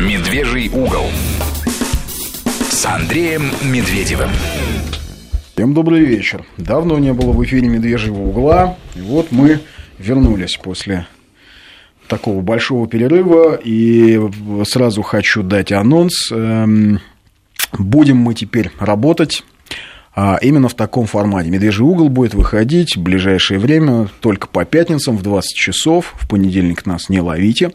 Медвежий угол с Андреем Медведевым. Всем добрый вечер. Давно не было в эфире «Медвежьего угла». И вот мы вернулись после такого большого перерыва. И сразу хочу дать анонс. Эм, будем мы теперь работать а именно в таком формате. «Медвежий угол» будет выходить в ближайшее время только по пятницам в 20 часов. В понедельник нас не ловите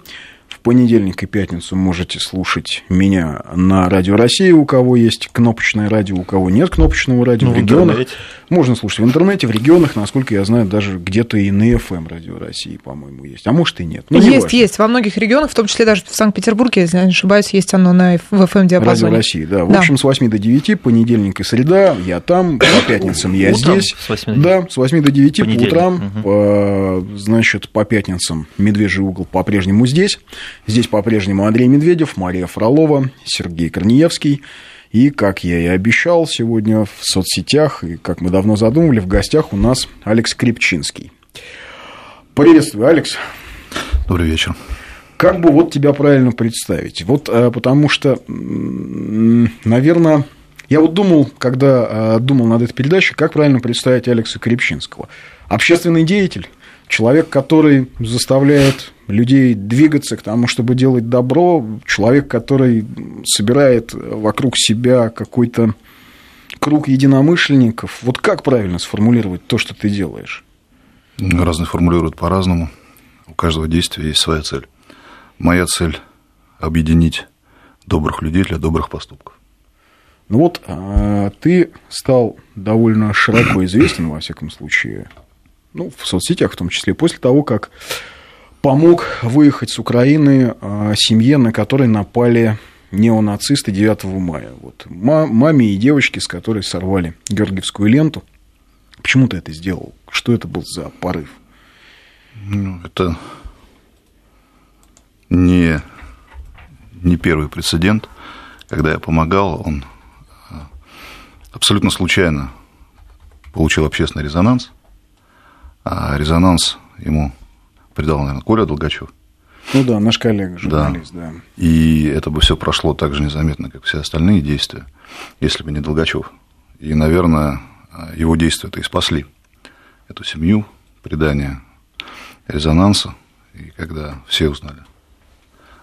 понедельник и пятницу можете слушать меня на Радио России, у кого есть кнопочное радио, у кого нет кнопочного радио ну, в регионах. В можно слушать в интернете, в регионах, насколько я знаю, даже где-то и на FM Радио России, по-моему, есть. А может и нет. Но есть, важно. есть. Во многих регионах, в том числе даже в Санкт-Петербурге, если я не ошибаюсь, есть оно на в FM диапазоне. Радио России, да. В да. общем, с 8 до 9, понедельник и среда, я там, по пятницам я утром, здесь. С 8 до 9. Да, с 8 до 9 по утрам, угу. по, значит, по пятницам Медвежий угол по-прежнему здесь. Здесь по-прежнему Андрей Медведев, Мария Фролова, Сергей Корнеевский. И, как я и обещал, сегодня в соцсетях, и как мы давно задумывали, в гостях у нас Алекс Крепчинский. Приветствую, Алекс. Добрый вечер. Как бы вот тебя правильно представить? Вот э, потому что, наверное, я вот думал, когда э, думал над этой передачей, как правильно представить Алекса Крепчинского. Общественный деятель, человек, который заставляет людей двигаться к тому, чтобы делать добро, человек, который собирает вокруг себя какой-то круг единомышленников. Вот как правильно сформулировать то, что ты делаешь? Разные формулируют по-разному. У каждого действия есть своя цель. Моя цель – объединить добрых людей для добрых поступков. Ну вот, а, ты стал довольно широко известен, во всяком случае, ну, в соцсетях в том числе, после того, как помог выехать с Украины а, семье, на которой напали неонацисты 9 мая. Вот. Маме и девочке, с которой сорвали Георгиевскую ленту. Почему ты это сделал? Что это был за порыв? Ну, это не, не первый прецедент. Когда я помогал, он а, абсолютно случайно получил общественный резонанс а резонанс ему придал, наверное, Коля Долгачев. Ну да, наш коллега, журналист, да. да. И это бы все прошло так же незаметно, как все остальные действия, если бы не Долгачев. И, наверное, его действия-то и спасли эту семью, предание резонанса, и когда все узнали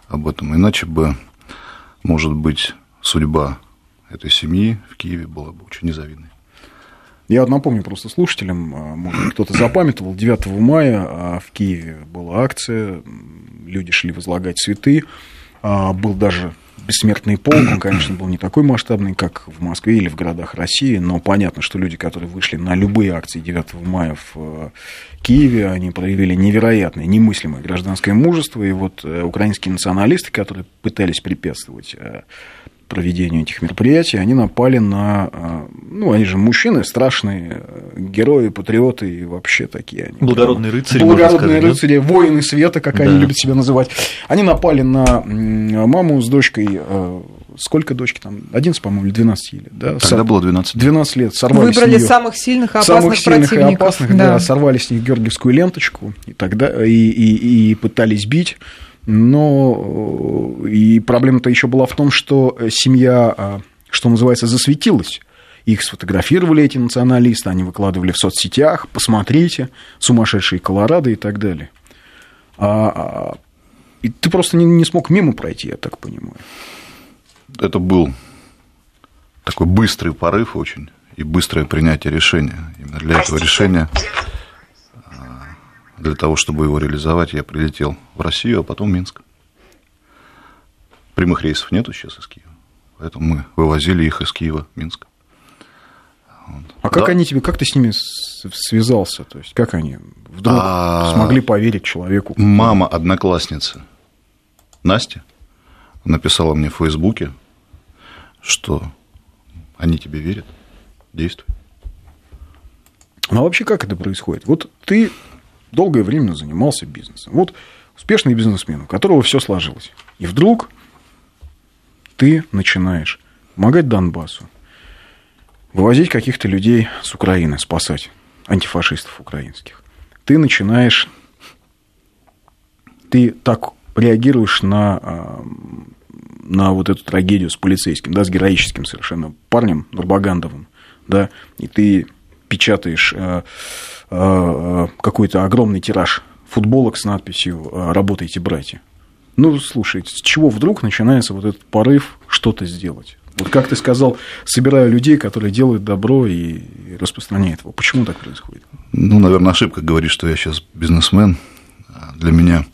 об этом. Иначе бы, может быть, судьба этой семьи в Киеве была бы очень незавидной. Я напомню просто слушателям, а, может, кто-то запамятовал, 9 мая а, в Киеве была акция, люди шли возлагать цветы, а, был даже бессмертный полк, он, конечно, был не такой масштабный, как в Москве или в городах России, но понятно, что люди, которые вышли на любые акции 9 мая в Киеве, они проявили невероятное, немыслимое гражданское мужество, и вот э, украинские националисты, которые пытались препятствовать э, проведению этих мероприятий, они напали на... А, ну, они же мужчины, страшные герои, патриоты и вообще такие они. Благородные рыцари, Благородные сказать, рыцари, да? воины света, как да. они любят себя называть. Они напали на маму с дочкой а, сколько дочки там? 11, по-моему, или 12 или, да? Тогда Сор... было 12. 12 лет. Сорвали Выбрали нее... самых сильных и опасных Самых сильных и опасных, да. да. Сорвали с них георгиевскую ленточку и, тогда, и, и, и пытались бить но э, и проблема-то еще была в том, что семья, а, что называется, засветилась. Их сфотографировали эти националисты, они выкладывали в соцсетях, посмотрите, сумасшедшие Колорадо и так далее. А, а, и ты просто не, не смог мимо пройти, я так понимаю. Это был такой быстрый порыв очень и быстрое принятие решения. Именно для этого решения для того, чтобы его реализовать, я прилетел в Россию, а потом в Минск. Прямых рейсов нету сейчас из Киева, поэтому мы вывозили их из Киева в Минск. Вот. А как да. они тебе, как ты с ними связался? То есть, как они вдруг а... смогли поверить человеку? Мама одноклассницы Настя написала мне в Фейсбуке, что они тебе верят, действуй. Ну а вообще как это происходит? Вот ты долгое время занимался бизнесом. Вот успешный бизнесмен, у которого все сложилось. И вдруг ты начинаешь помогать Донбассу, вывозить каких-то людей с Украины, спасать антифашистов украинских. Ты начинаешь, ты так реагируешь на а, на вот эту трагедию с полицейским, да, с героическим совершенно парнем Нурбагандовым, да, и ты печатаешь э, э, какой-то огромный тираж футболок с надписью «Работайте, братья». Ну, слушай, с чего вдруг начинается вот этот порыв что-то сделать? Вот как ты сказал, собираю людей, которые делают добро и распространяют его. Почему так происходит? Ну, наверное, ошибка говорит, что я сейчас бизнесмен. Для меня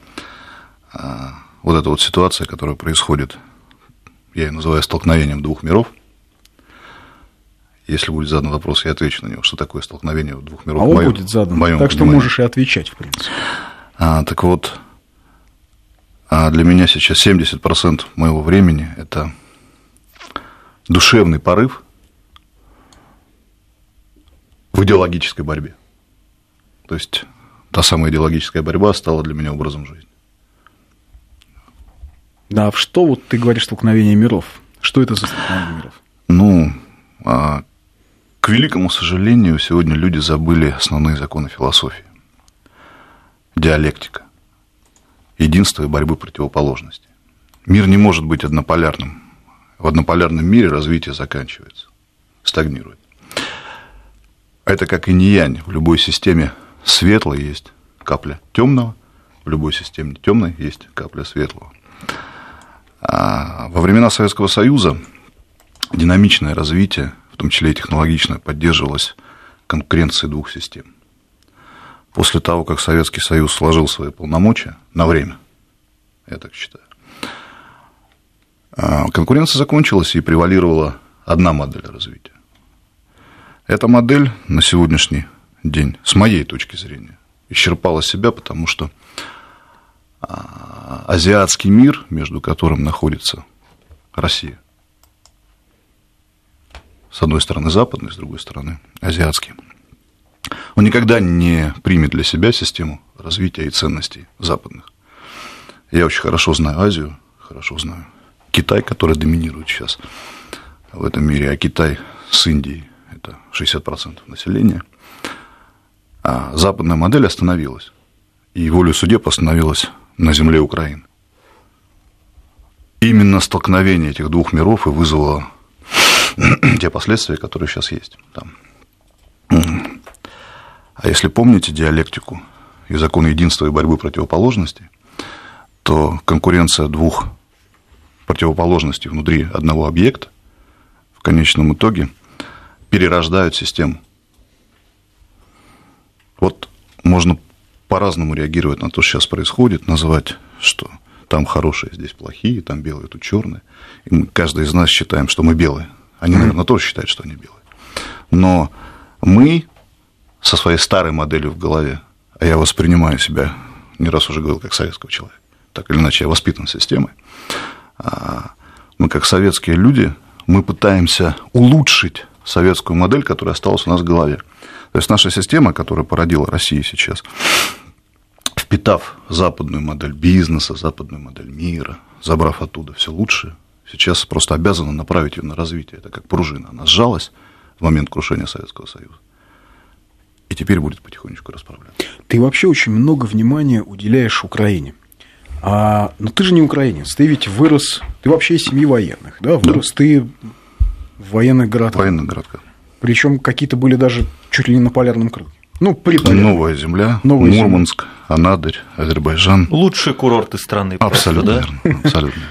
вот эта вот ситуация, которая происходит, я ее называю столкновением двух миров. Если будет задан вопрос, я отвечу на него, что такое столкновение двух миров. А он моем, будет задан, так понимании. что можешь и отвечать, в принципе. А, так вот, а для меня сейчас 70% моего времени – это душевный порыв в идеологической борьбе. То есть та самая идеологическая борьба стала для меня образом жизни. Да, в что вот ты говоришь столкновение миров? Что это за столкновение миров? Ну, а, к великому сожалению, сегодня люди забыли основные законы философии. Диалектика. Единство и борьбы противоположностей. Мир не может быть однополярным. В однополярном мире развитие заканчивается, стагнирует. Это как и не янь. В любой системе светлой есть капля темного, в любой системе темной есть капля светлого. А во времена Советского Союза динамичное развитие, том числе и технологичное, поддерживалось конкуренцией двух систем. После того, как Советский Союз сложил свои полномочия на время, я так считаю, а, конкуренция закончилась и превалировала одна модель развития. Эта модель на сегодняшний день, с моей точки зрения, исчерпала себя, потому что а, азиатский мир, между которым находится Россия, с одной стороны западный, с другой стороны азиатский, он никогда не примет для себя систему развития и ценностей западных. Я очень хорошо знаю Азию, хорошо знаю Китай, который доминирует сейчас в этом мире, а Китай с Индией – это 60% населения. А западная модель остановилась, и волю судеб остановилась на земле Украины. Именно столкновение этих двух миров и вызвало те последствия, которые сейчас есть там. А если помните диалектику и закон единства и борьбы противоположностей, то конкуренция двух противоположностей внутри одного объекта в конечном итоге перерождают систему. Вот можно по-разному реагировать на то, что сейчас происходит, называть, что там хорошие, здесь плохие, там белые, тут черные. И мы, каждый из нас считаем, что мы белые. Они, наверное, тоже считают, что они белые. Но мы со своей старой моделью в голове, а я воспринимаю себя, не раз уже говорил, как советского человека, так или иначе я воспитан системой, а, мы как советские люди, мы пытаемся улучшить советскую модель, которая осталась у нас в голове. То есть наша система, которая породила Россию сейчас, впитав западную модель бизнеса, западную модель мира, забрав оттуда все лучшее, сейчас просто обязана направить ее на развитие. Это как пружина. Она сжалась в момент крушения Советского Союза и теперь будет потихонечку расправляться. Ты вообще очень много внимания уделяешь Украине. А, но ты же не украинец, ты ведь вырос, ты вообще из семьи военных, да? Вырос да. ты в военных городках. Военных городках. Причем какие-то были даже чуть ли не на полярном круге. Ну, при Новая земля, Новая Мурманск, земля. Анадырь, Азербайджан. Лучшие курорты страны. Абсолютно просто, верно. Абсолютно.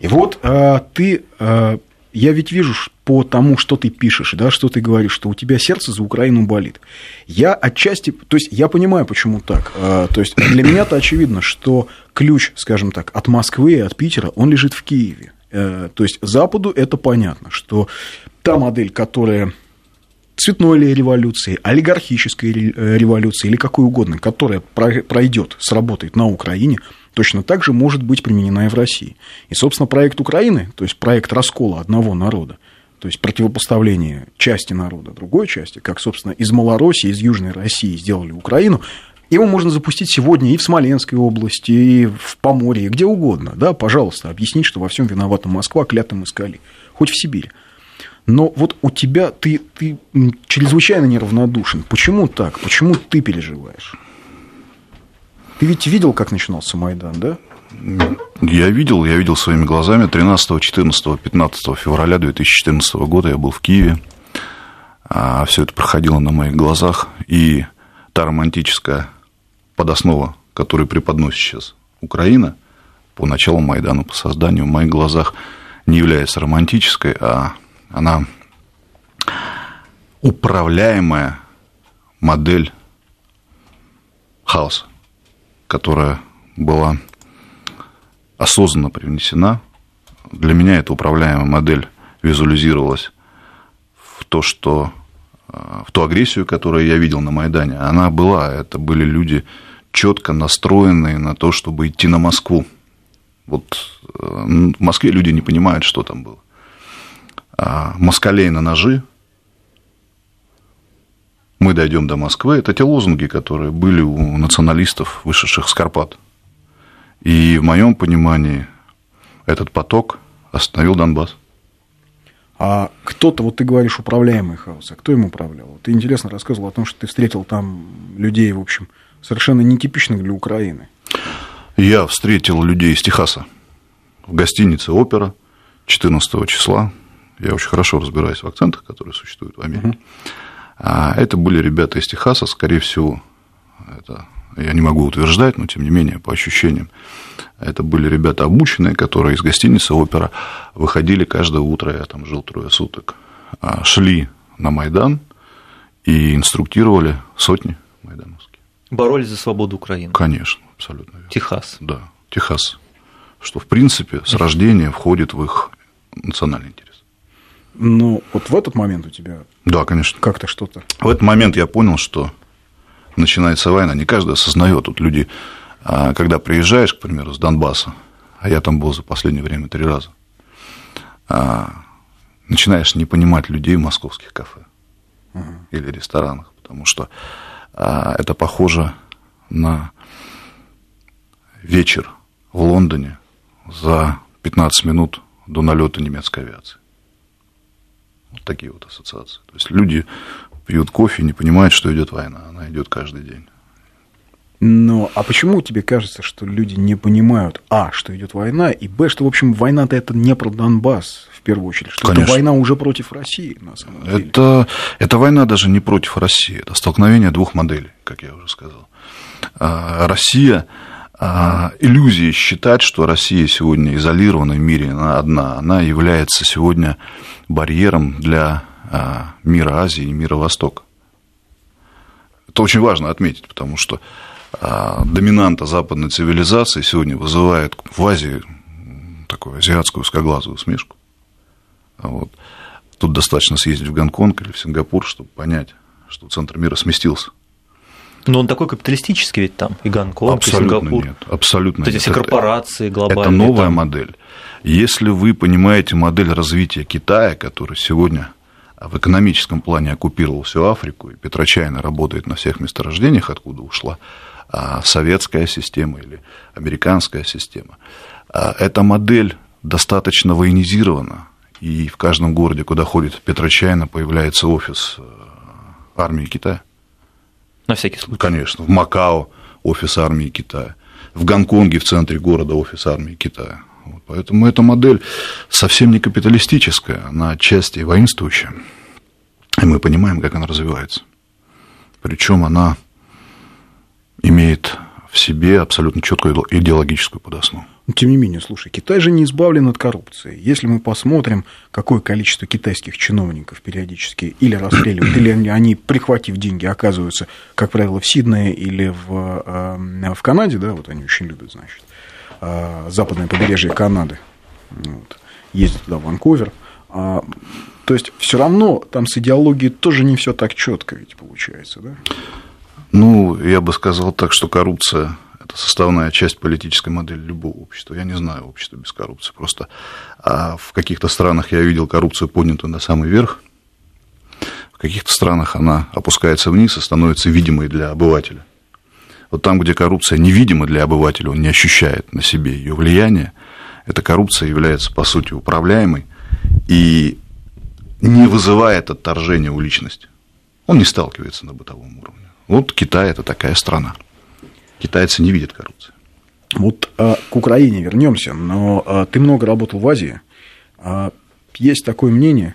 И вот а, ты а, я ведь вижу по тому, что ты пишешь, да, что ты говоришь, что у тебя сердце за Украину болит. Я отчасти, то есть я понимаю, почему так. А, то есть для меня-то очевидно, что ключ, скажем так, от Москвы и от Питера, он лежит в Киеве. Э, то есть Западу это понятно, что та модель, которая цветной ли революции, олигархической революции или какой угодно, которая пройдет, сработает на Украине, точно так же может быть применена и в России. И, собственно, проект Украины, то есть проект раскола одного народа, то есть противопоставление части народа другой части, как, собственно, из Малороссии, из Южной России сделали Украину, его можно запустить сегодня и в Смоленской области, и в Поморье, где угодно. Да, пожалуйста, объяснить, что во всем виновата Москва, клятым искали. Хоть в Сибири. Но вот у тебя ты, ты чрезвычайно неравнодушен. Почему так? Почему ты переживаешь? Ты ведь видел, как начинался Майдан, да? Я видел, я видел своими глазами 13, 14, 15 февраля 2014 года я был в Киеве. А все это проходило на моих глазах. И та романтическая подоснова, которую преподносит сейчас Украина по началу Майдана, по созданию в моих глазах не является романтической, а она управляемая модель хаоса, которая была осознанно привнесена. Для меня эта управляемая модель визуализировалась в то, что э, в ту агрессию, которую я видел на Майдане, она была. Это были люди четко настроенные на то, чтобы идти на Москву. Вот э, в Москве люди не понимают, что там было. А москалей на ножи, мы дойдем до Москвы, это те лозунги, которые были у националистов, вышедших с Карпат. И в моем понимании этот поток остановил Донбасс. А кто-то, вот ты говоришь, управляемый хаос, а кто им управлял? Ты интересно рассказывал о том, что ты встретил там людей, в общем, совершенно нетипичных для Украины. Я встретил людей из Техаса в гостинице «Опера» 14 числа. Я очень хорошо разбираюсь в акцентах, которые существуют в Америке. А это были ребята из Техаса, скорее всего, это я не могу утверждать, но тем не менее, по ощущениям, это были ребята обученные, которые из гостиницы «Опера» выходили каждое утро, я там жил трое суток, а, шли на Майдан и инструктировали сотни майдановских. Боролись за свободу Украины. Конечно, абсолютно верно. Техас. Да, Техас. Что, в принципе, с рождения входит в их национальный интерес. Ну, вот в этот момент у тебя да, конечно. как-то что-то... В этот момент я понял, что начинается война. Не каждый осознает. Тут люди, а, когда приезжаешь, к примеру, с Донбасса, а я там был за последнее время три раза, а, начинаешь не понимать людей в московских кафе угу. или ресторанах, потому что а, это похоже на вечер в Лондоне за 15 минут до налета немецкой авиации. Вот такие вот ассоциации. То есть люди пьют кофе и не понимают, что идет война. Она идет каждый день. Но а почему тебе кажется, что люди не понимают, а, что идет война, и б, что, в общем, война-то это не про Донбасс, в первую очередь, что Конечно. это война уже против России, на самом деле? Это, это война даже не против России, это столкновение двух моделей, как я уже сказал. А, Россия, иллюзия считать, что Россия сегодня изолирована в мире, она одна, она является сегодня барьером для а, мира Азии и мира Востока. Это очень важно отметить, потому что а, доминанта западной цивилизации сегодня вызывает в Азии такую азиатскую узкоглазую усмешку. Вот. Тут достаточно съездить в Гонконг или в Сингапур, чтобы понять, что центр мира сместился. Но он такой капиталистический ведь там, и Гонконг, абсолютно и Сингапур. Нет, абсолютно вот эти нет. все корпорации глобальные. Это новая там. модель. Если вы понимаете модель развития Китая, который сегодня в экономическом плане оккупировал всю Африку, и Петрочайна работает на всех месторождениях, откуда ушла а, советская система или американская система. А, эта модель достаточно военизирована, и в каждом городе, куда ходит Петрочайна, появляется офис э, армии Китая. На всякий случай. Конечно. В Макао офис армии Китая. В Гонконге в центре города офис армии Китая. Вот, поэтому эта модель совсем не капиталистическая, она отчасти воинствующая. И мы понимаем, как она развивается. Причем она имеет в себе абсолютно четкую идеологическую подоснову. Но, тем не менее, слушай, Китай же не избавлен от коррупции. Если мы посмотрим, какое количество китайских чиновников периодически или расстреливают, или они, прихватив деньги, оказываются, как правило, в Сиднее или в, э, в Канаде, да, вот они очень любят, значит, э, западное побережье Канады, вот, ездят туда, в Ванкувер. А, то есть все равно там с идеологией тоже не все так четко ведь получается, да? Ну, я бы сказал так, что коррупция – это составная часть политической модели любого общества. Я не знаю общества без коррупции. Просто а в каких-то странах я видел коррупцию поднятую на самый верх, в каких-то странах она опускается вниз и становится видимой для обывателя. Вот там, где коррупция невидима для обывателя, он не ощущает на себе ее влияние, эта коррупция является, по сути, управляемой и не вызывает отторжения у личности. Он не сталкивается на бытовом уровне. Вот Китай – это такая страна. Китайцы не видят коррупции. Вот а, к Украине вернемся, но а, ты много работал в Азии. А, есть такое мнение,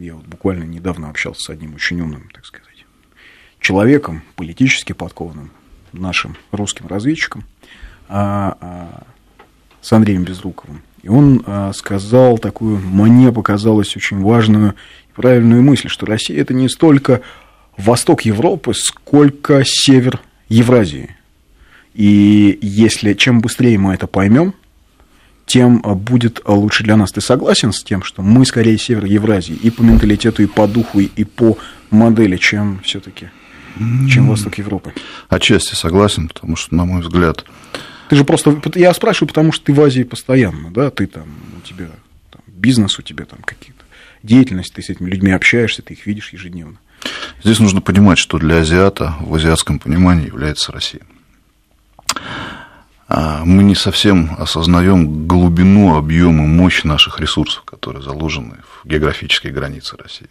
я вот буквально недавно общался с одним очень умным, так сказать, человеком, политически подкованным, нашим русским разведчиком, а, а, с Андреем Безруковым. И он а, сказал такую, мне показалось очень важную и правильную мысль, что Россия это не столько восток Европы, сколько север Евразии. И если чем быстрее мы это поймем, тем будет лучше для нас. Ты согласен с тем, что мы скорее север Евразии и по менталитету, и по духу, и по модели, чем все-таки, чем восток Европы? Отчасти согласен, потому что, на мой взгляд, Ты же просто, я спрашиваю, потому что ты в Азии постоянно, да, ты там, у тебя там, бизнес, у тебя там какие-то деятельность, ты с этими людьми общаешься, ты их видишь ежедневно. Здесь нужно понимать, что для азиата в азиатском понимании является Россия. А Мы не совсем осознаем глубину, объем и мощь наших ресурсов, которые заложены в географические границы России.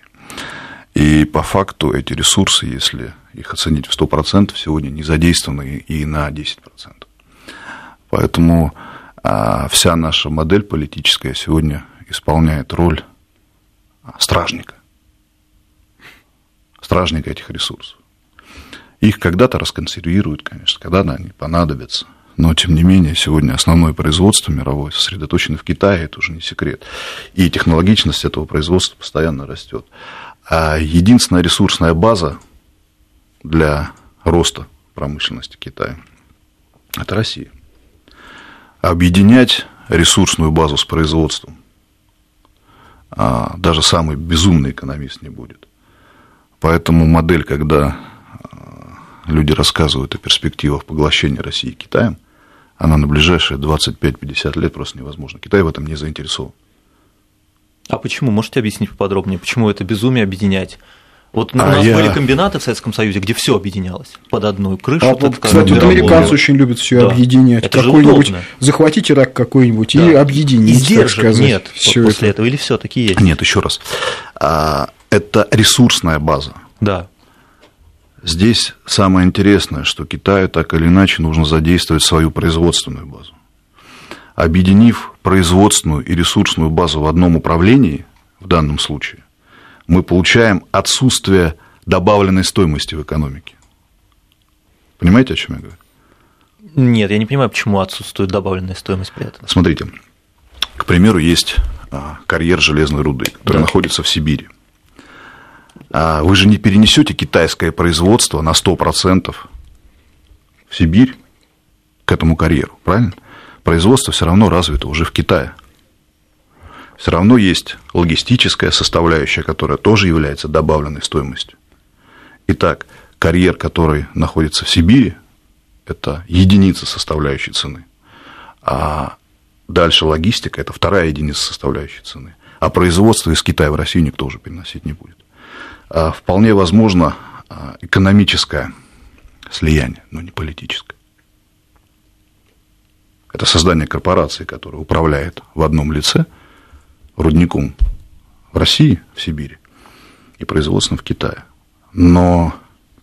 И по факту эти ресурсы, если их оценить в 100%, сегодня не задействованы и на 10%. Поэтому а, вся наша модель политическая сегодня исполняет роль стражника. Стражника этих ресурсов. Их когда-то расконсервируют, конечно, когда-то они понадобятся. Но, тем не менее, сегодня основное производство мировое сосредоточено в Китае, это уже не секрет. И технологичность этого производства постоянно растет. А единственная ресурсная база для роста промышленности Китая – это Россия. Объединять ресурсную базу с производством а, даже самый безумный экономист не будет. Поэтому модель, когда а, люди рассказывают о перспективах поглощения России Китаем, она на ближайшие 25-50 лет просто невозможна. Китай в этом не заинтересован. А почему? Можете объяснить поподробнее, почему это безумие объединять? Вот у А нас я- были комбинаты в Советском Союзе, где все объединялось под одну крышу. А вот, кстати, вот американцы очень любят все Да. объединять. Это же Какой-нибудь удобно. захватить Ирак какой-нибудь и Да. И так сдержек сказать, нет всё после это. этого, или все таки есть? Нет, еще раз. А, Это ресурсная база. Да. Здесь самое интересное, что Китаю так или иначе нужно задействовать свою производственную базу. Объединив производственную и ресурсную базу в одном управлении, в данном случае, мы получаем отсутствие добавленной стоимости в экономике. Понимаете, о чем я говорю? Нет, я не понимаю, почему отсутствует добавленная стоимость при этом. Смотрите, к примеру, есть а, карьер железной руды, который Да. находится в Сибири. А Вы же не перенесете китайское производство на 100% в Сибирь к этому карьеру, правильно? Производство все равно развито уже в Китае. Все равно есть логистическая составляющая, которая тоже является добавленной стоимостью. Итак, карьер, который находится в Сибири, это единица составляющей цены. А дальше логистика – это вторая единица составляющей цены. А производство из Китая в Россию никто уже переносить не будет. А Вполне возможно а, экономическое слияние, но не политическое. Это создание корпорации, которая управляет в одном лице рудником в России, в Сибири, и производством в Китае. Но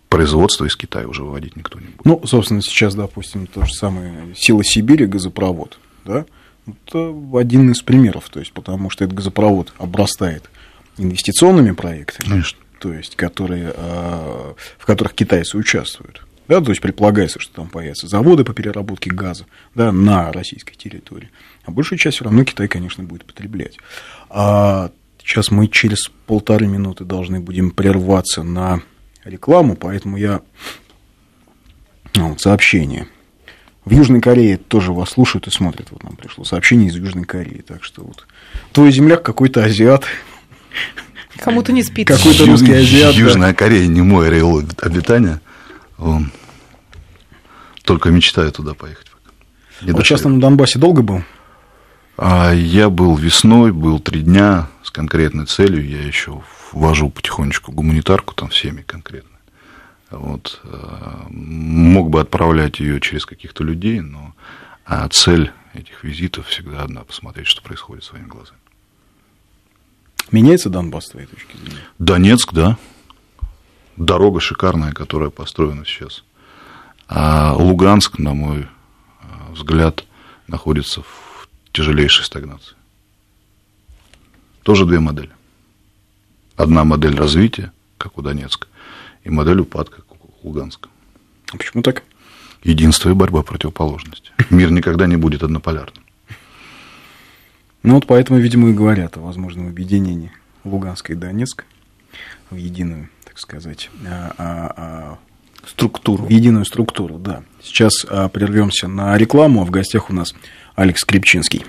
производство из Китая уже выводить никто не будет. Ну, собственно, сейчас, допустим, то же самое Сила Сибири, газопровод, да, это один из примеров, то есть, потому что этот газопровод обрастает инвестиционными проектами, Конечно. То есть, которые, э, в которых китайцы участвуют. Да, то есть предполагается, что там появятся заводы по переработке газа да, на российской территории. А большую часть все равно Китай, конечно, будет потреблять. А сейчас мы через полторы минуты должны будем прерваться на рекламу, поэтому я а, вот сообщение. В Южной Корее тоже вас слушают и смотрят. Вот нам пришло сообщение из Южной Кореи. Так что вот твой земляк какой-то азиат. Кому-то не спит. Какой-то русский азиат. да. Южная Корея не мой ареал обитания. Он только мечтаю туда поехать. Не Вот сейчас дошли. на Донбассе долго был? А я был весной, был три дня с конкретной целью. Я еще ввожу потихонечку гуманитарку там в семьи конкретно. Вот. э, Мог бы отправлять ее через каких-то людей, но а цель этих визитов всегда одна – посмотреть, что происходит своими глазами. Меняется Донбасс, с твоей точки зрения? Донецк, да. Дорога шикарная, которая построена сейчас. А Луганск, на мой э, взгляд находится в тяжелейшей стагнации. Тоже две модели. Одна модель развития, как у Донецка, и модель упадка, как у Луганска. А почему так? Единство и борьба противоположности. Мир никогда не будет однополярным. Ну вот поэтому, видимо, и говорят о возможном объединении Луганска и Донецка в единую, так сказать, а, а, а, Структуру. в единую структуру, да. Сейчас прервемся на рекламу, в гостях у нас Алекс Крепчинский.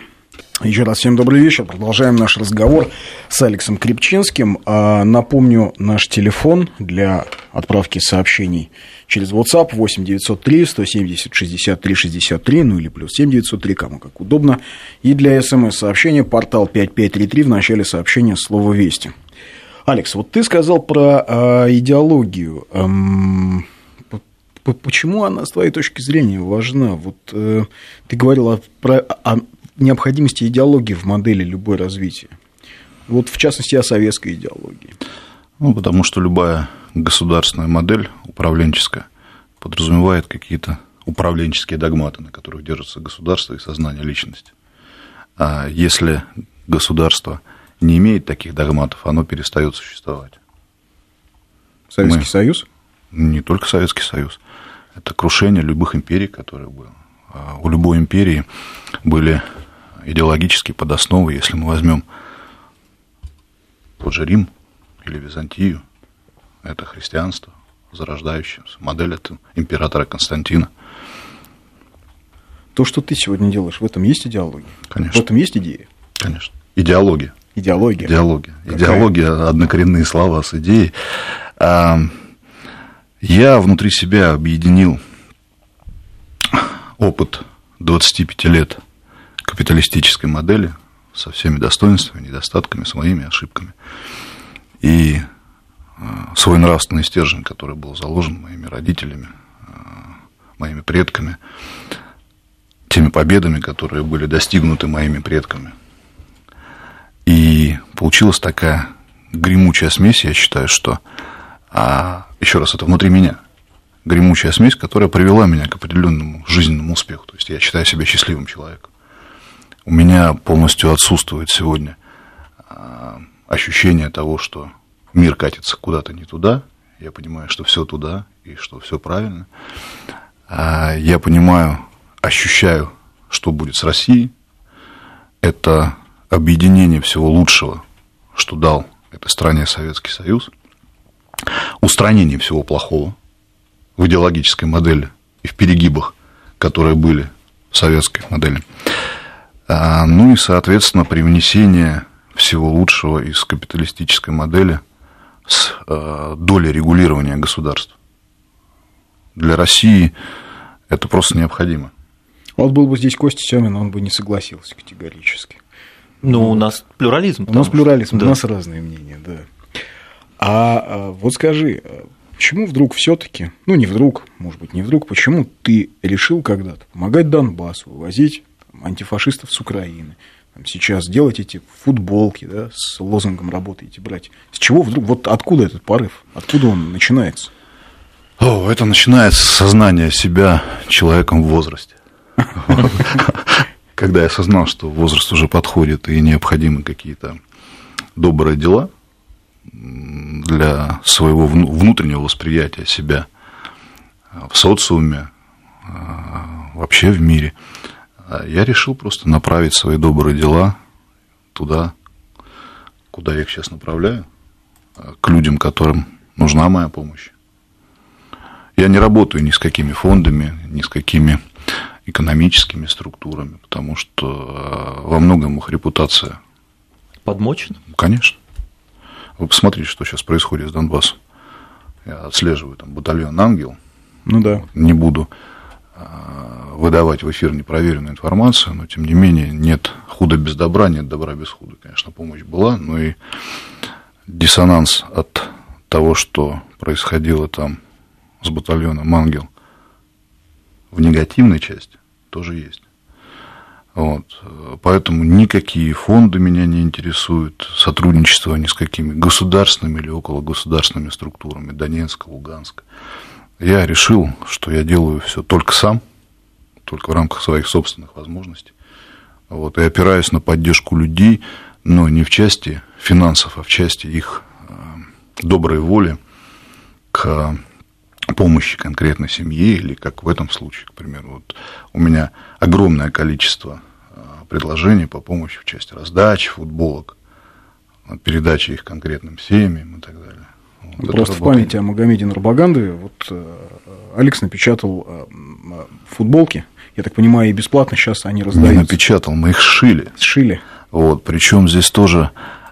Еще раз всем добрый вечер. Продолжаем наш разговор с Алексом Крепчинским. А, Напомню, наш телефон для отправки сообщений через WhatsApp 8 903 170 63 63, ну или плюс 7 903, кому как удобно. И для смс-сообщения портал 5533 в начале сообщения слово «Вести». Алекс, вот ты сказал про а, идеологию. Эм, почему она, с твоей точки зрения, важна? Вот э, ты говорил о, про, о необходимости идеологии в модели любой развития. Вот, в частности, о советской идеологии. Ну, потому что любая государственная модель управленческая подразумевает какие-то управленческие догматы, на которых держится государство и сознание личности. А если государство не имеет таких догматов, оно перестает существовать. Советский Мы- Союз? Не только Советский Союз. Это крушение любых империй, которые было. А У любой империи были идеологические подосновы, если мы возьмем тот же Рим или Византию, это христианство, зарождающееся. Модель это императора Константина. То, что ты сегодня делаешь, в этом есть идеология? Конечно. В этом есть идея? Конечно. Идеология. Идеология. Идеология. Какая? Идеология, однокоренные слова с идеей. А, Я внутри себя объединил опыт 25 лет капиталистической модели со всеми достоинствами, недостатками, с моими ошибками. И а, свой нравственный стержень, который был заложен моими родителями, а, моими предками, теми победами, которые были достигнуты моими предками. И получилась такая гремучая смесь, я считаю, что, а, еще раз, это внутри меня, гремучая смесь, которая привела меня к определенному жизненному успеху. То есть я считаю себя счастливым человеком. У меня полностью отсутствует сегодня а, ощущение того, что мир катится куда-то не туда. Я понимаю, что все туда и что все правильно. А, Я понимаю, ощущаю, что будет с Россией. Это объединение всего лучшего, что дал этой стране Советский Союз, устранение всего плохого в идеологической модели и в перегибах, которые были в советской модели. А, Ну и, соответственно, привнесение всего лучшего из капиталистической модели с э, долей регулирования государства. Для России это просто необходимо. Вот был бы здесь Костя Семин, он бы не согласился категорически. Ну, у нас плюрализм. У нас что- плюрализм, да. у нас разные мнения, да. А, а, вот скажи, а почему вдруг все-таки, ну не вдруг, может быть не вдруг, почему ты решил когда-то помогать Донбассу, вывозить антифашистов с Украины, там, сейчас делать эти футболки, да, с лозунгом работаете, брать. С чего вдруг, вот откуда этот порыв, откуда он начинается? О, это начинается с сознания себя человеком в возрасте. Когда я осознал, что возраст уже подходит и необходимы какие-то добрые дела для своего вну- внутреннего восприятия себя в социуме, а, вообще в мире, я решил просто направить свои добрые дела туда, куда я их сейчас направляю, а, к людям, которым нужна моя помощь. Я не работаю ни с какими фондами, ни с какими экономическими структурами, потому что э, во многом их репутация, Подмочен? конечно. Вы посмотрите, что сейчас происходит с Донбассом. Я отслеживаю там батальон «Ангел», Ну да. не буду выдавать в эфир непроверенную информацию, но тем не менее нет худа без добра, нет добра без худа. Конечно, помощь была, но и диссонанс от того, что происходило там с батальоном «Ангел» в негативной части тоже есть. Вот. Поэтому никакие фонды меня не интересуют, сотрудничество ни с какими государственными или около государственными структурами Донецка, Луганска. Я решил, что я делаю все только сам, только в рамках своих собственных возможностей. Вот, и опираюсь на поддержку людей, но не в части финансов, а в части их э, доброй воли к помощи конкретной семье или как в этом случае, к примеру. Вот у меня огромное количество э, предложений по помощи в части раздачи футболок, передачи их конкретным семьям и так далее. Вот Просто в памяти о Магомеде Нурбаганды вот э, Алекс напечатал футболки я так понимаю, и бесплатно сейчас они раздаются. Не напечатал, мы их сшили. Сшили. Вот, причем здесь тоже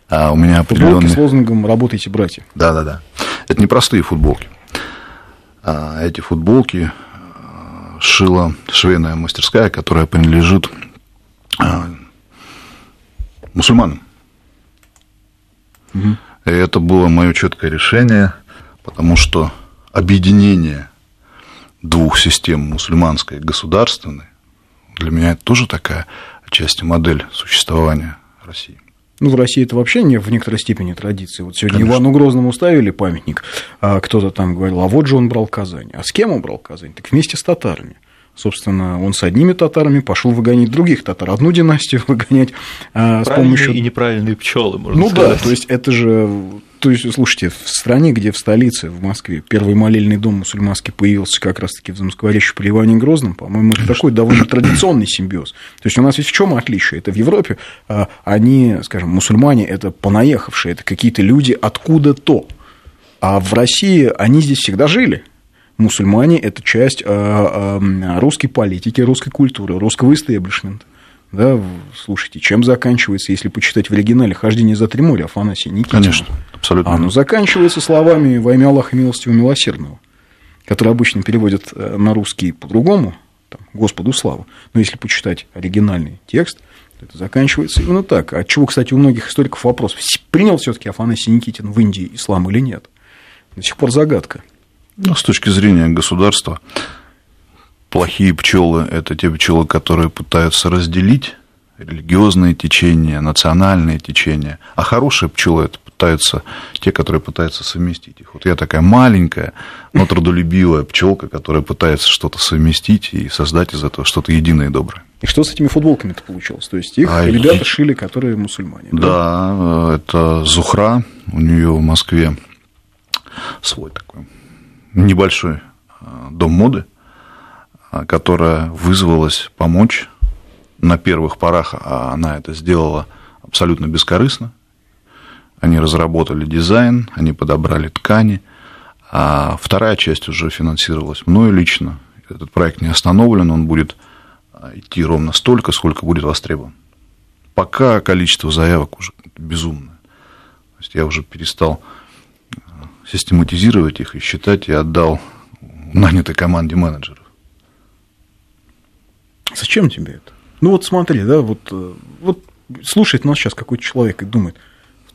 а, у меня определенные... Футболки с лозунгом «Работайте, братья». Да-да-да. Это не простые футболки. А эти футболки а, шила швейная мастерская, которая принадлежит а, мусульманам. Угу. И это было мое четкое решение, потому что объединение двух систем, мусульманской и государственной, для меня это тоже такая отчасти модель существования России. Ну, в России это вообще не в некоторой степени традиция. Вот сегодня Конечно. Ивану Грозному ставили памятник, а кто-то там говорил, а вот же он брал Казань. А с кем он брал Казань? Так вместе с татарами. Собственно, он с одними татарами пошел выгонять других татар, одну династию выгонять а, с помощью... и неправильные пчелы, можно ну, сказать. Ну да, то есть это же то есть, слушайте, в стране, где в столице, в Москве, первый молельный дом мусульманский появился как раз-таки в Замоскворечье при Иване Грозном, по-моему, это такой довольно традиционный симбиоз. То есть, у нас ведь в чем отличие? Это в Европе а, они, скажем, мусульмане, это понаехавшие, это какие-то люди откуда-то. А в России они здесь всегда жили. Мусульмане – это часть а, а, русской политики, русской культуры, русского истеблишмента. Да, слушайте, чем заканчивается, если почитать в оригинале «Хождение за три моря» Афанасия Никитина? Конечно, абсолютно. Оно заканчивается словами «Во имя Аллаха милостивого милосердного», которые обычно переводят э, на русский по-другому, там, «Господу слава». Но если почитать оригинальный текст, то это заканчивается именно так. От чего, кстати, у многих историков вопрос, принял все таки Афанасий Никитин в Индии ислам или нет? До сих пор загадка. Ну, с точки зрения государства, плохие пчелы – это те пчелы, которые пытаются разделить религиозные течения, национальные течения, а хорошие пчелы это пытаются те, которые пытаются совместить их. Вот я такая маленькая, но трудолюбивая пчелка, которая пытается что-то совместить и создать из этого что-то единое и доброе. И что с этими футболками-то получилось? То есть их а ребята и... шили, которые мусульмане. Да, да, это Зухра, у нее в Москве свой такой небольшой а, дом моды, а, которая вызвалась помочь на первых порах, а она это сделала абсолютно бескорыстно. Они разработали дизайн, они подобрали ткани, а вторая часть уже финансировалась мною лично. Этот проект не остановлен, он будет а, идти ровно столько, сколько будет востребован. Пока количество заявок уже безумное. То есть я уже перестал систематизировать их и считать, и отдал нанятой команде менеджеров. Зачем тебе это? Ну вот смотри, да, вот, э, вот слушает нас сейчас какой-то человек и думает,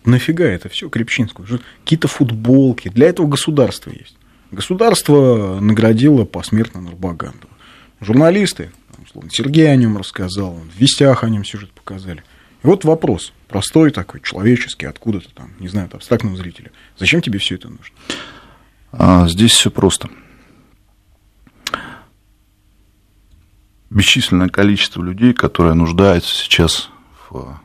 нафига это все Крепчинскую? Какие-то футболки, для этого государство есть. Государство наградило посмертно Нурбагандова. Журналисты, условно, Сергей о нем рассказал, в вестях о нем сюжет показали. И вот вопрос, простой такой, человеческий, откуда-то там, не знаю, от абстрактного зрителя. Зачем тебе все это нужно? А, здесь все просто. бесчисленное количество людей, которые нуждаются сейчас в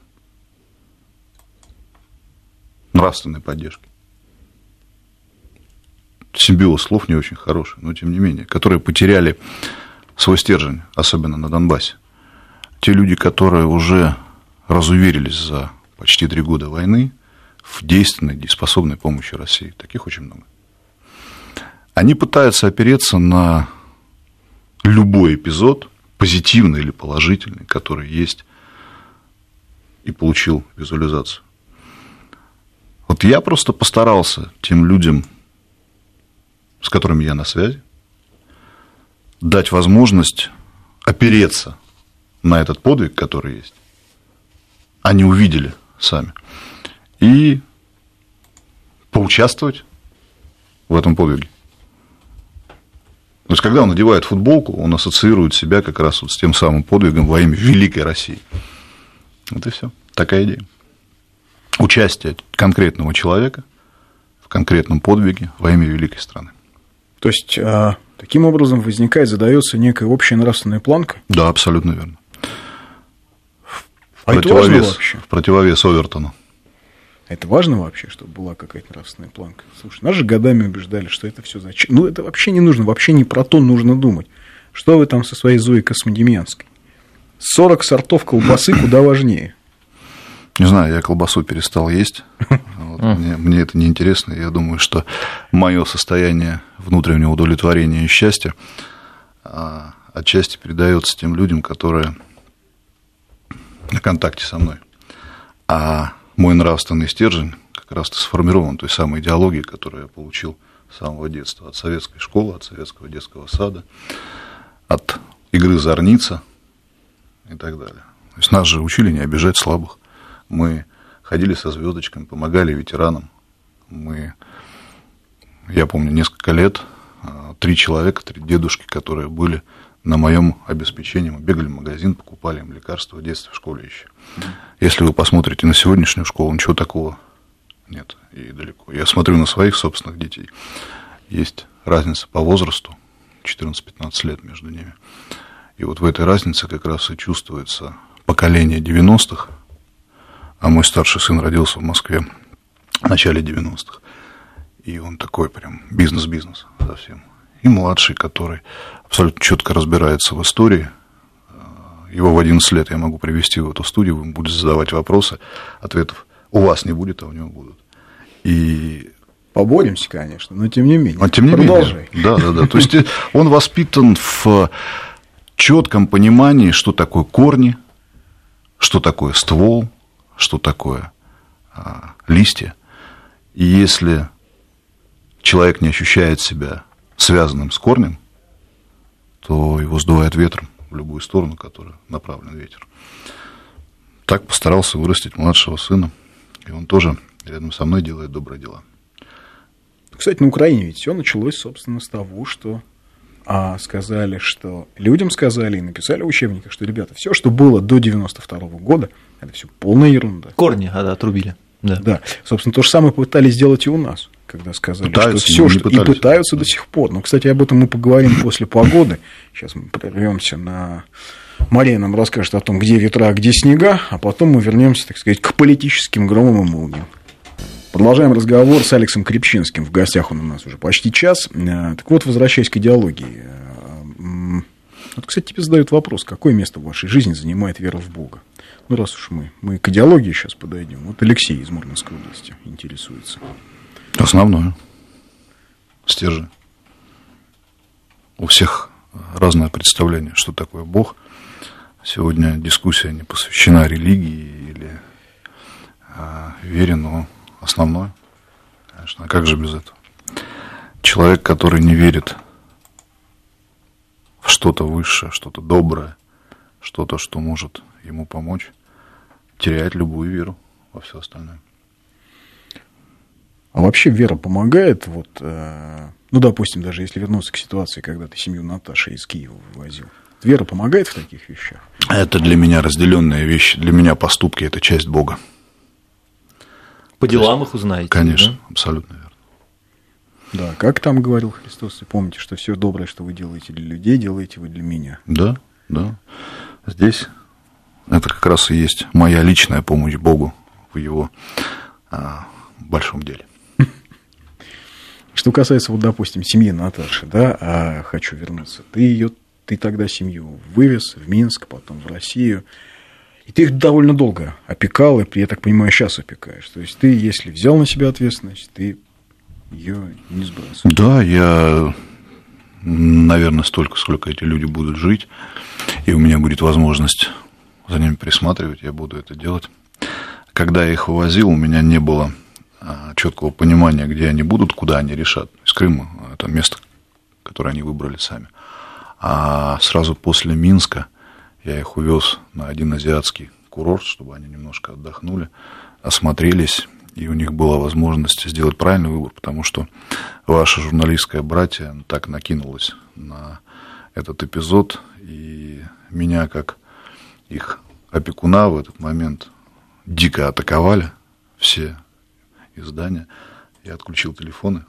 нравственной поддержке. Симбиоз слов не очень хороший, но тем не менее, которые потеряли свой стержень, особенно на Донбассе. Те люди, которые уже разуверились за почти три года войны в действенной, дееспособной помощи России. Таких очень много. Они пытаются опереться на любой эпизод, позитивный или положительный, который есть, и получил визуализацию. Вот я просто постарался тем людям, с которыми я на связи, дать возможность опереться на этот подвиг, который есть. Они увидели сами. И поучаствовать в этом подвиге. То есть, когда он надевает футболку, он ассоциирует себя как раз вот с тем самым подвигом во имя великой России. Вот и все. Такая идея. Участие конкретного человека в конкретном подвиге во имя великой страны. То есть, а, Таким образом возникает, задается некая общая нравственная планка. Да, абсолютно верно. В А противовес, вообще? в противовес Овертону. Это важно вообще, чтобы была какая-то нравственная планка. Слушай, нас же годами убеждали, что это все зачем. Ну, это вообще не нужно, вообще не про то нужно думать. Что вы там со своей Зоей Космодемьянской? 40 сортов колбасы куда важнее. Не знаю, я колбасу перестал есть. Вот, мне, мне это неинтересно. Я думаю, что мое состояние внутреннего удовлетворения и счастья а, отчасти передается тем людям, которые на контакте со мной. А мой нравственный стержень как раз-то сформирован той самой идеологией, которую я получил с самого детства. От советской школы, от советского детского сада, от игры «Зорница» и так далее. То есть нас же учили не обижать слабых. Мы ходили со звездочками, помогали ветеранам. Мы, я помню, несколько лет, а, три человека, три дедушки, которые были на моем обеспечении. Мы бегали в магазин, покупали им лекарства в детстве, в школе еще. Если вы посмотрите на сегодняшнюю школу, ничего такого нет и далеко. Я смотрю на своих собственных детей. Есть разница по возрасту, 14-15 лет между ними. И вот в этой разнице как раз и чувствуется поколение 90-х, а мой старший сын родился в Москве в начале 90-х. И он такой прям бизнес-бизнес совсем. И младший, который абсолютно четко разбирается в истории. Его в 11 лет я могу привести в эту студию, вы будете задавать вопросы, ответов у вас не будет, а у него будут. И Поборемся, конечно, но тем не менее. но тем не Продолжай. менее. Да, да, да. То есть э, он воспитан в четком понимании, что такое корни, что такое ствол, что такое а, листья. И если человек не ощущает себя связанным с корнем, то его сдувает ветром в любую сторону, которая направлен ветер. Так постарался вырастить младшего сына, и он тоже рядом со мной делает добрые дела. Кстати, на Украине ведь все началось, собственно, с того, что а, сказали, что людям сказали и написали в учебниках, что, ребята, все, что было до 92 года, это все полная ерунда. Корни а, да, отрубили. Да. Да, собственно, то же самое пытались сделать и у нас, когда сказали, Пытаются, что все, что и пытались. пытаются до сих пор. Но, кстати, об этом мы поговорим после погоды. Сейчас мы прервемся на Мария нам расскажет о том, где ветра, а где снега, а потом мы вернемся, так сказать, к политическим громам и молниям. Продолжаем разговор с Алексом Крепчинским. В гостях он у нас уже почти час. Э, Так вот, возвращаясь к идеологии. э, Вот, кстати, тебе задают вопрос, какое место в вашей жизни занимает вера в Бога? Ну, раз уж мы, мы к идеологии сейчас подойдем. Вот Алексей из Мурманской области интересуется. Основное. Стержень. У всех разное представление, что такое Бог. Сегодня дискуссия не посвящена религии или а, вере, но основное, конечно, а как же без этого? Человек, который не верит в что-то высшее, что-то доброе, что-то, что может ему помочь, теряет любую веру во все остальное. А вообще вера помогает, вот, э, ну, допустим, даже если вернуться к ситуации, когда ты семью Наташи из Киева вывозил, вера помогает в таких вещах? Это для меня разделенные вещи. Для меня поступки это часть Бога. По делам их узнаете. Конечно, да? абсолютно верно. Да, как там говорил Христос, и помните, что все доброе, что вы делаете для людей, делаете вы для меня. Да, да. Здесь это как раз и есть моя личная помощь Богу в его а, большом деле. Что касается, вот, допустим, семьи Наташи, да, а хочу вернуться, ты ее, ты тогда семью вывез в Минск, потом в Россию, и ты их довольно долго опекал, и, я так понимаю, сейчас опекаешь. То есть ты, если взял на себя ответственность, ты ее не сбрасываешь. Да, я, наверное, столько, сколько эти люди будут жить, и у меня будет возможность за ними присматривать, я буду это делать. Когда я их вывозил, у меня не было а, четкого понимания, где они будут, куда они решат. То есть Крым – это место, которое они выбрали сами. А сразу после Минска я их увез на один азиатский курорт, чтобы они немножко отдохнули, осмотрелись, и у них была возможность сделать правильный выбор, потому что ваше журналистское братье так накинулось на этот эпизод, и меня как их опекуна в этот момент дико атаковали все издания. Я отключил телефоны,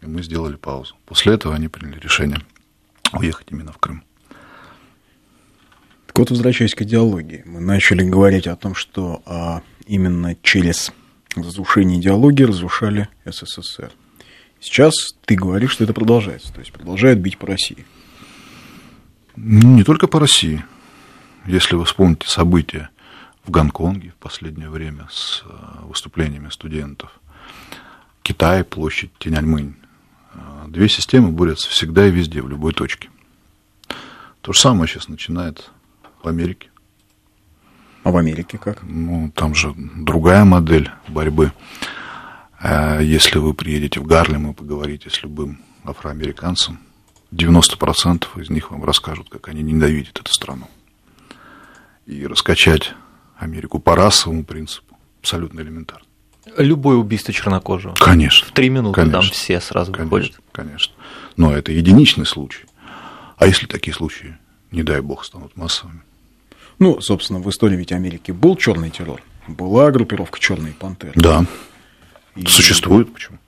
и мы сделали паузу. После этого они приняли решение уехать именно в Крым. Так вот, возвращаясь к идеологии, мы начали говорить о том, что а, именно через разрушение идеологии разрушали СССР. Сейчас ты говоришь, что это продолжается, то есть продолжает бить по России. Ну, Не только по России. Если вы вспомните события в Гонконге в последнее время с э, выступлениями студентов, Китай, площадь Тяньаньмынь, э, две системы борются всегда и везде, в любой точке. То же самое сейчас начинает в Америке. А в Америке как? Ну, там же другая модель борьбы. Э, Если вы приедете в Гарлем и поговорите с любым афроамериканцем, 90% из них вам расскажут, как они ненавидят эту страну. И раскачать Америку по расовому принципу абсолютно элементарно. Любое убийство чернокожего. Конечно. В три минуты Конечно. там все сразу Конечно, выходят. конечно. Но это единичный случай. А если такие случаи, не дай бог, станут массовыми? Ну, собственно, в истории ведь Америки был черный террор. Была группировка Черные пантеры. Да, И- существует. Почему?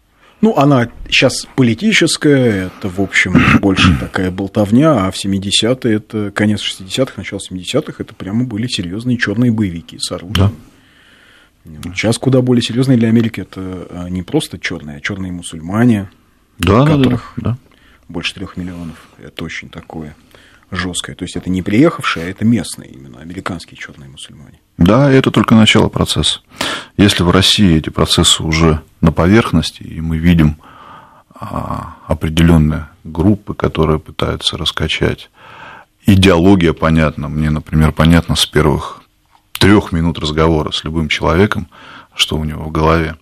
Ну, она сейчас политическая, это, в общем, больше такая болтовня, а в 70-е, это конец 60-х, начало 70-х, это прямо были серьезные черные боевики с оружием. Сейчас куда более серьезные для Америки это а, не просто черные, а черные мусульмане, Да, да, да, которых да. больше трех миллионов. Это очень такое жесткое. То есть это не приехавшие, а это местные именно, американские черные мусульмане. Да, это только начало процесса. Если в России эти процессы уже на поверхности, и мы видим а, определенные группы, которые пытаются раскачать, идеология понятна. Мне, например, понятно с первых трех минут разговора с любым человеком, что у него в голове.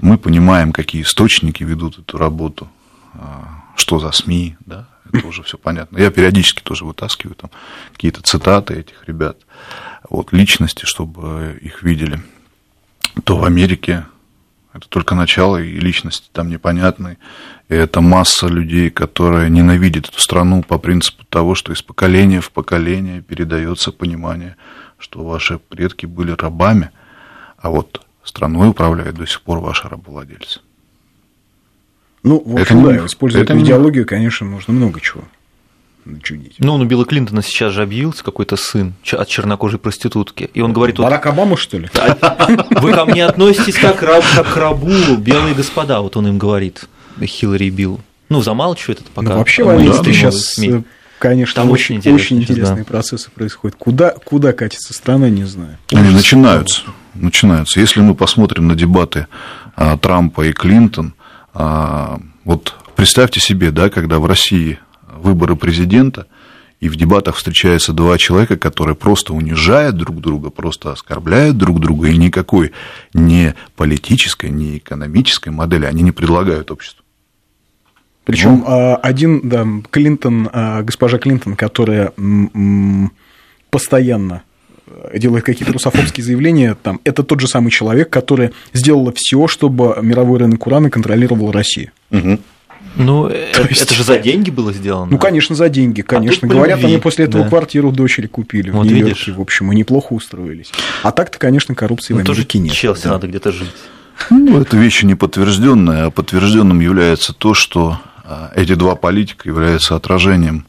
Мы понимаем, какие источники ведут эту работу, а, что за СМИ, да, это уже все понятно. Я периодически тоже вытаскиваю там какие-то цитаты этих ребят, вот, личности, чтобы их видели. То в Америке это только начало, и личности там непонятны. И это масса людей, которые ненавидят эту страну по принципу того, что из поколения в поколение передается понимание, что ваши предки были рабами, а вот страной управляют до сих пор ваши рабовладельцы. Ну, в Это общем, не- да, используя это эту идеологию, конечно, можно много чего начудить. Ну, ну, Билла Клинтона сейчас же объявился какой-то сын от чернокожей проститутки. И он говорит, вот, Барак Обама, что ли? вы ко мне относитесь как, раб, как к рабу, белые господа, вот он им говорит, Хиллари и Билл. Ну, замалчивает это пока. Ну, вообще в Америке да, сейчас, СМИ. э, конечно, Там очень, очень очень, интересные процессы происходят. Куда, куда катится страна, не знаю. Они начинаются, начинаются. Если мы посмотрим на дебаты а, Трампа и Клинтон, а, вот представьте себе, да, когда в России выборы президента, и в дебатах встречаются два человека, которые просто унижают друг друга, просто оскорбляют друг друга, и никакой ни политической, ни экономической модели они не предлагают обществу. Причем один, да, Клинтон, а, госпожа Клинтон, которая постоянно делает какие-то русофобские заявления, там, это тот же самый человек, который сделал все, чтобы мировой рынок урана контролировала Россия. Ну, это, есть- это же за деньги было сделано. Ну, конечно, за деньги, конечно. по Говорят, любви, они после этого да. квартиру дочери купили Вот в Нью-Йорке, видишь. в общем, и неплохо устроились. А так-то, конечно, коррупции Ну, в тоже Америке нет. Челси Да. надо где-то жить. Ну, это вещи не подтвержденные, а подтвержденным является то, что а, эти два политика являются отражением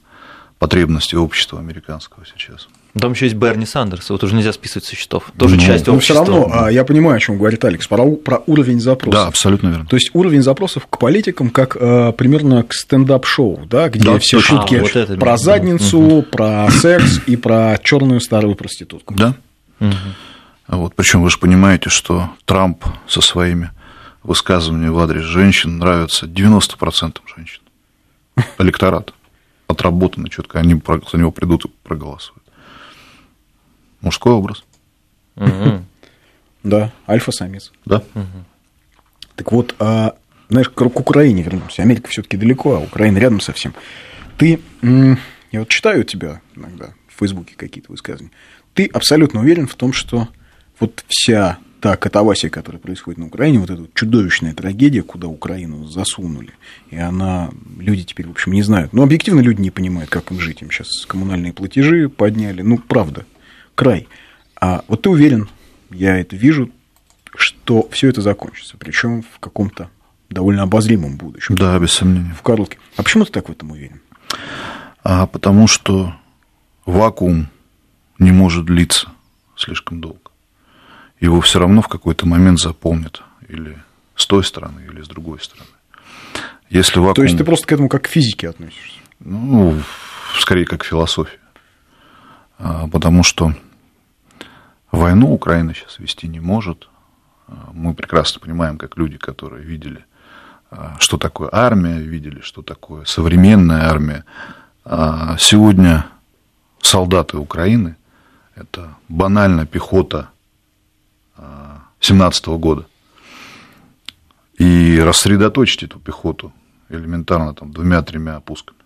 потребностей общества американского сейчас. Там еще есть Берни Сандерс, его тоже нельзя списывать со счетов. Тоже Ну, часть Но все равно, а, я понимаю, о чем говорит Алекс, про, про уровень запросов. Да, абсолютно верно. То есть уровень запросов к политикам как э, примерно к стендап-шоу, да, где Да, все точно. шутки А, вот это про задницу, про секс и про черную старую проститутку. Да. А Вот, причем вы же понимаете, что Трамп со своими высказываниями в адрес женщин нравится 90% женщин. Электорат отработанный четко, они за него придут и проголосуют. Мужской образ. Да, альфа-самец. да? Так вот, а, знаешь, к, к Украине вернемся. Америка все-таки далеко, а Украина рядом совсем. Ты, я вот читаю тебя иногда в Фейсбуке какие-то высказывания. Ты абсолютно уверен в том, что вот вся та катавасия, которая происходит на Украине, вот эта чудовищная трагедия, куда Украину засунули, и она, люди теперь, в общем, не знают. Ну, объективно люди не понимают, как им жить. Им сейчас коммунальные платежи подняли. Ну, правда, край. А вот ты уверен, я это вижу, что все это закончится, причем в каком-то довольно обозримом будущем. Да, без сомнения. В коротком. А почему ты так в этом уверен? А потому что вакуум не может длиться слишком долго. Его все равно в какой-то момент заполнит или с той стороны, или с другой стороны. Если вакуум... То есть ты просто к этому как к физике относишься? Ну, скорее как к философии. А, потому что войну Украина сейчас вести не может. А, мы прекрасно понимаем, как люди, которые видели, а, что такое армия, видели, что такое современная армия. Сегодня солдаты Украины – это банально пехота 17 года. И рассредоточить эту пехоту элементарно там двумя-тремя опусками.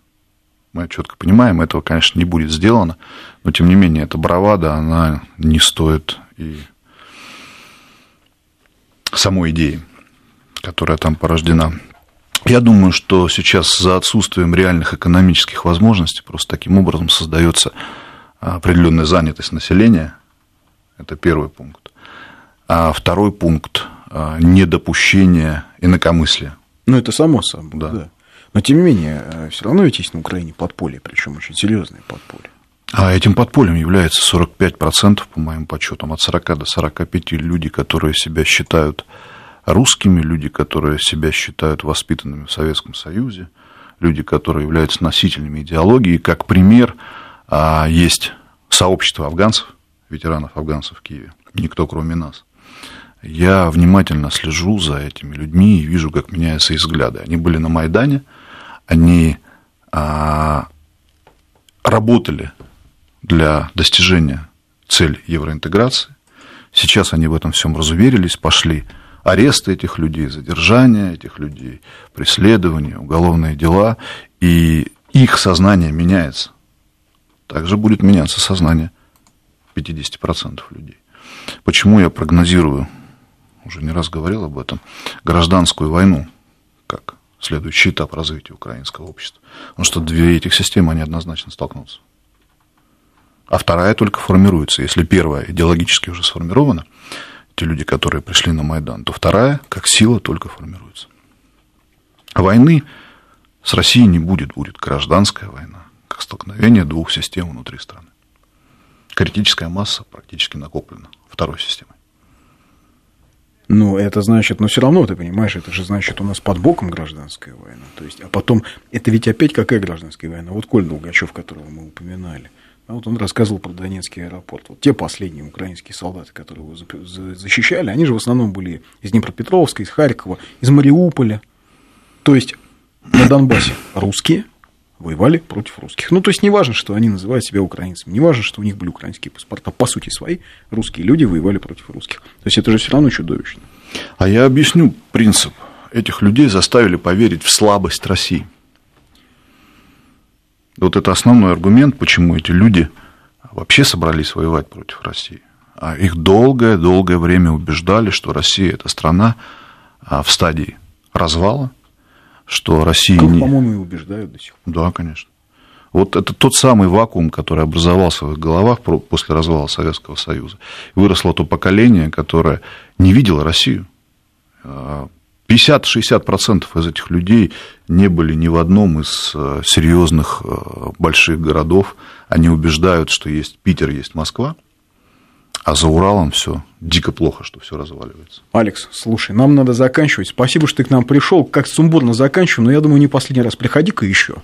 Мы четко понимаем, этого, конечно, не будет сделано, но тем не менее, эта бравада, она не стоит и самой идеи, которая там порождена. Я думаю, что сейчас за отсутствием реальных экономических возможностей просто таким образом создается определенная занятость населения. Это первый пункт. А второй пункт – недопущение инакомыслия. Ну, это само собой, да. да. Но, тем не менее, э, все равно ведь есть на Украине подполье, причем очень серьезное подполье. А этим подпольем является 45%, по моим подсчетам, от 40 до 45 люди, которые себя считают русскими, люди, которые себя считают воспитанными в Советском Союзе, люди, которые являются носителями идеологии. Как пример, а, есть сообщество афганцев, ветеранов афганцев в Киеве, никто кроме нас. Я внимательно слежу за этими людьми и вижу, как меняются их взгляды. Они были на Майдане, они а, работали для достижения цели евроинтеграции. Сейчас они в этом всем разуверились, пошли аресты этих людей, задержания этих людей, преследования, уголовные дела, и их сознание меняется. Также будет меняться сознание 50% людей. Почему я прогнозирую, уже не раз говорил об этом, гражданскую войну как следующий этап развития украинского общества? Потому что две этих системы, они однозначно столкнутся. А вторая только формируется. Если первая идеологически уже сформирована, те люди, которые пришли на Майдан, то вторая, как сила, только формируется. Войны с Россией не будет, будет гражданская война, как столкновение двух систем внутри страны. Критическая масса практически накоплена второй системой. Ну, это значит, но все равно, ты понимаешь, это же значит, у нас под боком гражданская война. То есть, а потом, это ведь опять какая гражданская война? Вот Коль Долгачев, которого мы упоминали. А вот он рассказывал про Донецкий аэропорт. Вот те последние украинские солдаты, которые его защищали, они же в основном были из Днепропетровска, из Харькова, из Мариуполя. То есть на Донбассе русские воевали против русских. Ну, то есть не важно, что они называют себя украинцами, не важно, что у них были украинские паспорта. По сути свои русские люди воевали против русских. То есть это же все равно чудовищно. А я объясню принцип. Этих людей заставили поверить в слабость России. Вот это основной аргумент, почему эти люди вообще собрались воевать против России. А их долгое-долгое время убеждали, что Россия – это страна а, в стадии развала, что Россия... Как, не... по-моему, и убеждают до сих пор. Да, конечно. Вот это тот самый вакуум, который образовался в их головах после развала Советского Союза. Выросло то поколение, которое не видело Россию. А, 50-60% из этих людей не были ни в одном из э, серьезных э, больших городов. Они убеждают, что есть Питер, есть Москва, а за Уралом все дико плохо, что все разваливается. Алекс, слушай, нам надо заканчивать. Спасибо, что ты к нам пришел. Как сумбурно заканчиваю, но я думаю, не последний раз. Приходи-ка еще.